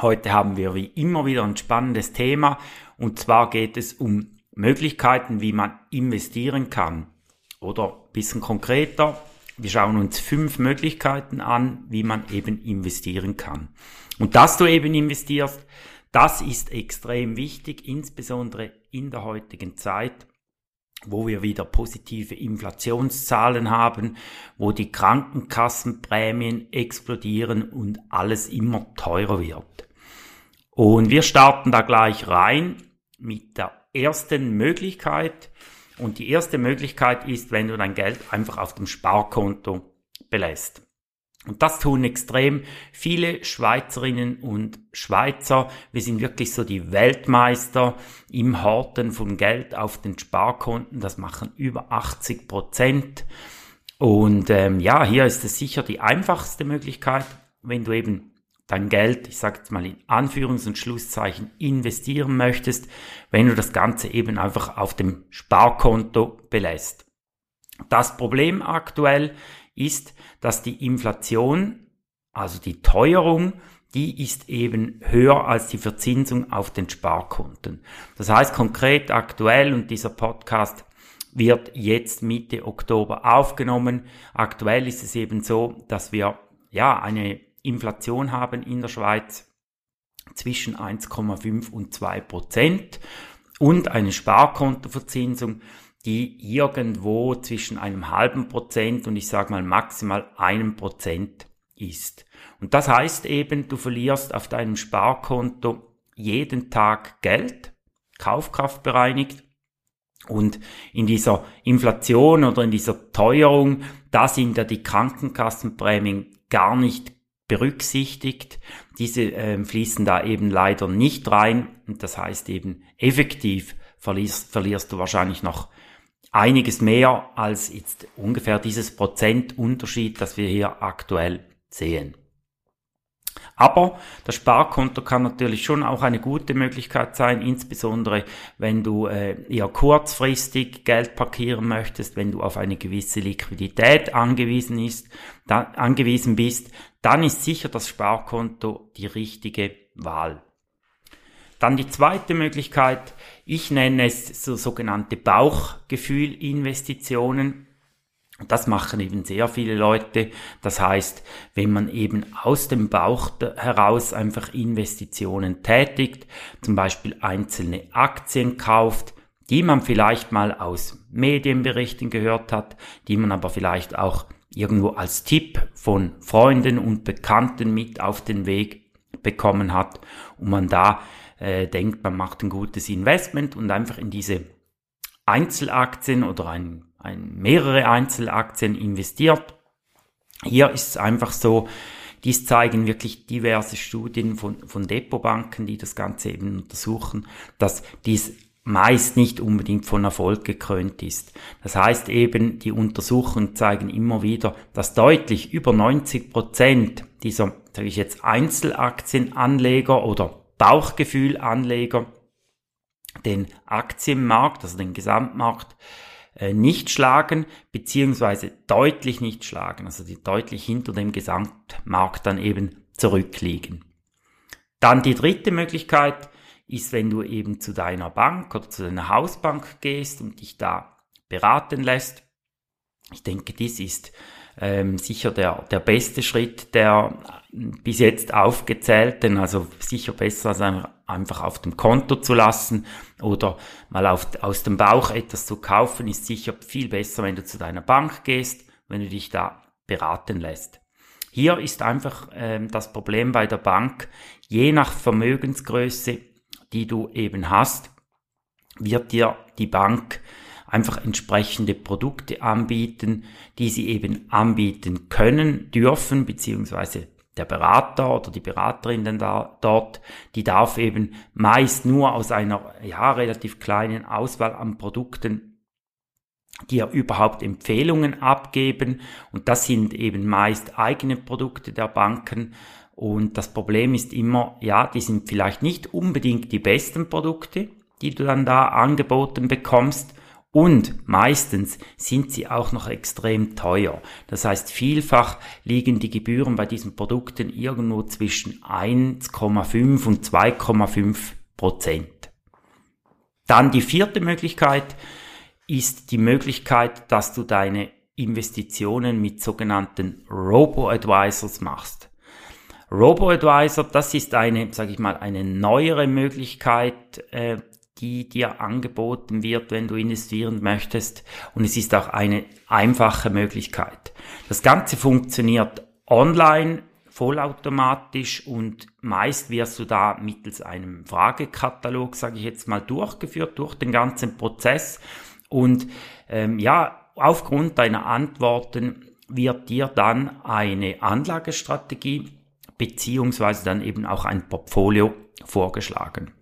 Heute haben wir wie immer wieder ein spannendes Thema und zwar geht es um Möglichkeiten, wie man investieren kann. Oder bisschen konkreter, wir schauen uns fünf Möglichkeiten an, wie man eben investieren kann. Und dass du eben investierst, das ist extrem wichtig, insbesondere in der heutigen Zeit, wo wir wieder positive Inflationszahlen haben, wo die Krankenkassenprämien explodieren und alles immer teurer wird. Und wir starten da gleich rein mit der ersten Möglichkeit. Und die erste Möglichkeit ist, wenn du dein Geld einfach auf dem Sparkonto belässt. Und das tun extrem viele Schweizerinnen und Schweizer. Wir sind wirklich so die Weltmeister im Horten von Geld auf den Sparkonten. Das machen über 80 Prozent. Und ähm, ja, hier ist es sicher die einfachste Möglichkeit, wenn du eben dein Geld, ich sage jetzt mal in Anführungs- und Schlusszeichen, investieren möchtest, wenn du das Ganze eben einfach auf dem Sparkonto belässt. Das Problem aktuell ist, dass die Inflation, also die Teuerung, die ist eben höher als die Verzinsung auf den Sparkonten. Das heißt konkret aktuell, und dieser Podcast wird jetzt Mitte Oktober aufgenommen, aktuell ist es eben so, dass wir ja eine Inflation haben in der Schweiz zwischen 1,5 und 2 Prozent und eine Sparkontoverzinsung, die irgendwo zwischen einem halben Prozent und ich sage mal maximal einem Prozent ist. Und das heißt eben, du verlierst auf deinem Sparkonto jeden Tag Geld, Kaufkraft bereinigt. Und in dieser Inflation oder in dieser Teuerung, da sind ja die Krankenkassenprämien gar nicht berücksichtigt. Diese äh, fließen da eben leider nicht rein und das heißt eben effektiv verlierst, verlierst du wahrscheinlich noch einiges mehr als jetzt ungefähr dieses Prozentunterschied, das wir hier aktuell sehen. Aber das Sparkonto kann natürlich schon auch eine gute Möglichkeit sein, insbesondere wenn du äh, eher kurzfristig Geld parkieren möchtest, wenn du auf eine gewisse Liquidität angewiesen, ist, da, angewiesen bist, dann ist sicher das Sparkonto die richtige Wahl. Dann die zweite Möglichkeit, ich nenne es so sogenannte Bauchgefühlinvestitionen. Das machen eben sehr viele Leute. Das heißt, wenn man eben aus dem Bauch heraus einfach Investitionen tätigt, zum Beispiel einzelne Aktien kauft, die man vielleicht mal aus Medienberichten gehört hat, die man aber vielleicht auch irgendwo als Tipp von Freunden und Bekannten mit auf den Weg bekommen hat und man da äh, denkt, man macht ein gutes Investment und einfach in diese Einzelaktien oder ein ein, mehrere Einzelaktien investiert. Hier ist es einfach so, dies zeigen wirklich diverse Studien von, von Depotbanken, die das Ganze eben untersuchen, dass dies meist nicht unbedingt von Erfolg gekrönt ist. Das heißt eben, die Untersuchungen zeigen immer wieder, dass deutlich über 90 Prozent dieser, sage ich jetzt, Einzelaktienanleger oder Bauchgefühlanleger den Aktienmarkt, also den Gesamtmarkt, nicht schlagen, beziehungsweise deutlich nicht schlagen, also die deutlich hinter dem Gesamtmarkt dann eben zurückliegen. Dann die dritte Möglichkeit ist, wenn du eben zu deiner Bank oder zu deiner Hausbank gehst und dich da beraten lässt. Ich denke, dies ist ähm, sicher der, der beste Schritt der bis jetzt aufgezählten, also sicher besser als einfach auf dem Konto zu lassen oder mal auf, aus dem Bauch etwas zu kaufen, ist sicher viel besser, wenn du zu deiner Bank gehst, wenn du dich da beraten lässt. Hier ist einfach ähm, das Problem bei der Bank, je nach Vermögensgröße, die du eben hast, wird dir die Bank einfach entsprechende Produkte anbieten, die sie eben anbieten können, dürfen, beziehungsweise der Berater oder die Beraterin denn da, dort, die darf eben meist nur aus einer ja, relativ kleinen Auswahl an Produkten dir überhaupt Empfehlungen abgeben. Und das sind eben meist eigene Produkte der Banken. Und das Problem ist immer, ja, die sind vielleicht nicht unbedingt die besten Produkte, die du dann da angeboten bekommst und meistens sind sie auch noch extrem teuer. Das heißt, vielfach liegen die Gebühren bei diesen Produkten irgendwo zwischen 1,5 und 2,5 Prozent. Dann die vierte Möglichkeit ist die Möglichkeit, dass du deine Investitionen mit sogenannten Robo-Advisors machst. Robo-Advisor, das ist eine, sage ich mal, eine neuere Möglichkeit, äh, die dir angeboten wird, wenn du investieren möchtest. Und es ist auch eine einfache Möglichkeit. Das Ganze funktioniert online, vollautomatisch und meist wirst du da mittels einem Fragekatalog, sage ich jetzt mal, durchgeführt durch den ganzen Prozess. Und ähm, ja, aufgrund deiner Antworten wird dir dann eine Anlagestrategie beziehungsweise dann eben auch ein Portfolio vorgeschlagen.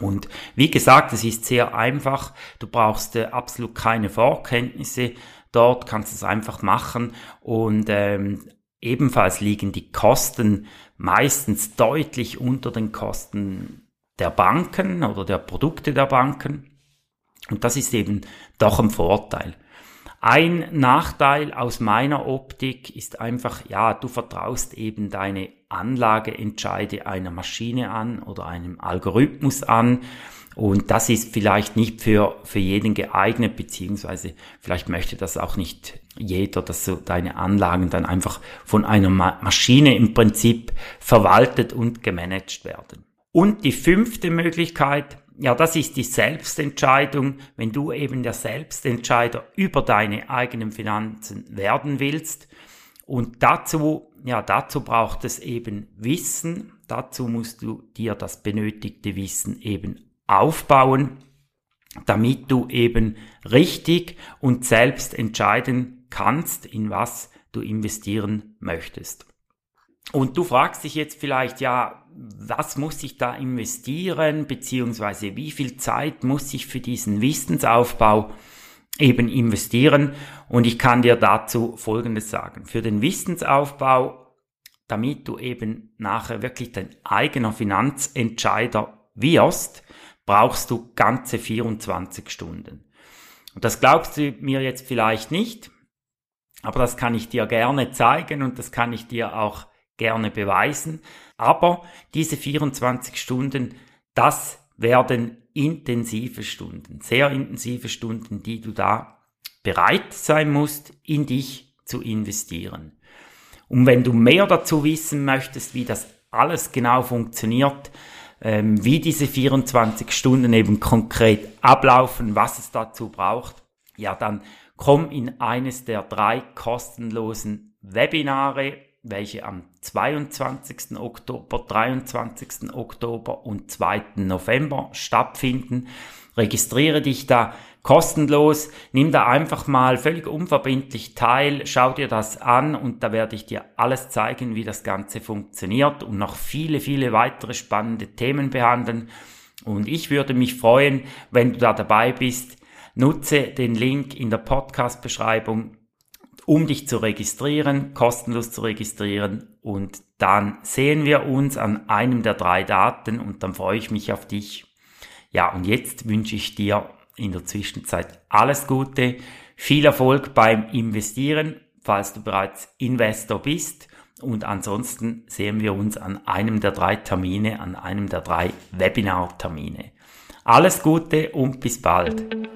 Und wie gesagt, es ist sehr einfach. Du brauchst äh, absolut keine Vorkenntnisse. Dort kannst du es einfach machen. Und ähm, ebenfalls liegen die Kosten meistens deutlich unter den Kosten der Banken oder der Produkte der Banken. Und das ist eben doch ein Vorteil. Ein Nachteil aus meiner Optik ist einfach, ja, du vertraust eben deine Anlageentscheide einer Maschine an oder einem Algorithmus an. Und das ist vielleicht nicht für, für jeden geeignet, beziehungsweise vielleicht möchte das auch nicht jeder, dass so deine Anlagen dann einfach von einer Ma Maschine im Prinzip verwaltet und gemanagt werden. Und die fünfte Möglichkeit, ja, das ist die Selbstentscheidung, wenn du eben der Selbstentscheider über deine eigenen Finanzen werden willst. Und dazu, ja, dazu braucht es eben Wissen. Dazu musst du dir das benötigte Wissen eben aufbauen, damit du eben richtig und selbst entscheiden kannst, in was du investieren möchtest. Und du fragst dich jetzt vielleicht, ja, was muss ich da investieren, beziehungsweise wie viel Zeit muss ich für diesen Wissensaufbau eben investieren? Und ich kann dir dazu Folgendes sagen. Für den Wissensaufbau, damit du eben nachher wirklich dein eigener Finanzentscheider wirst, brauchst du ganze 24 Stunden. Und das glaubst du mir jetzt vielleicht nicht, aber das kann ich dir gerne zeigen und das kann ich dir auch gerne beweisen. Aber diese 24 Stunden, das werden intensive Stunden, sehr intensive Stunden, die du da bereit sein musst, in dich zu investieren. Und wenn du mehr dazu wissen möchtest, wie das alles genau funktioniert, ähm, wie diese 24 Stunden eben konkret ablaufen, was es dazu braucht, ja, dann komm in eines der drei kostenlosen Webinare welche am 22. Oktober, 23. Oktober und 2. November stattfinden. Registriere dich da kostenlos, nimm da einfach mal völlig unverbindlich teil, schau dir das an und da werde ich dir alles zeigen, wie das Ganze funktioniert und noch viele, viele weitere spannende Themen behandeln. Und ich würde mich freuen, wenn du da dabei bist. Nutze den Link in der Podcast-Beschreibung um dich zu registrieren, kostenlos zu registrieren und dann sehen wir uns an einem der drei Daten und dann freue ich mich auf dich. Ja, und jetzt wünsche ich dir in der Zwischenzeit alles Gute, viel Erfolg beim Investieren, falls du bereits Investor bist. Und ansonsten sehen wir uns an einem der drei Termine, an einem der drei Webinar-Termine. Alles Gute und bis bald.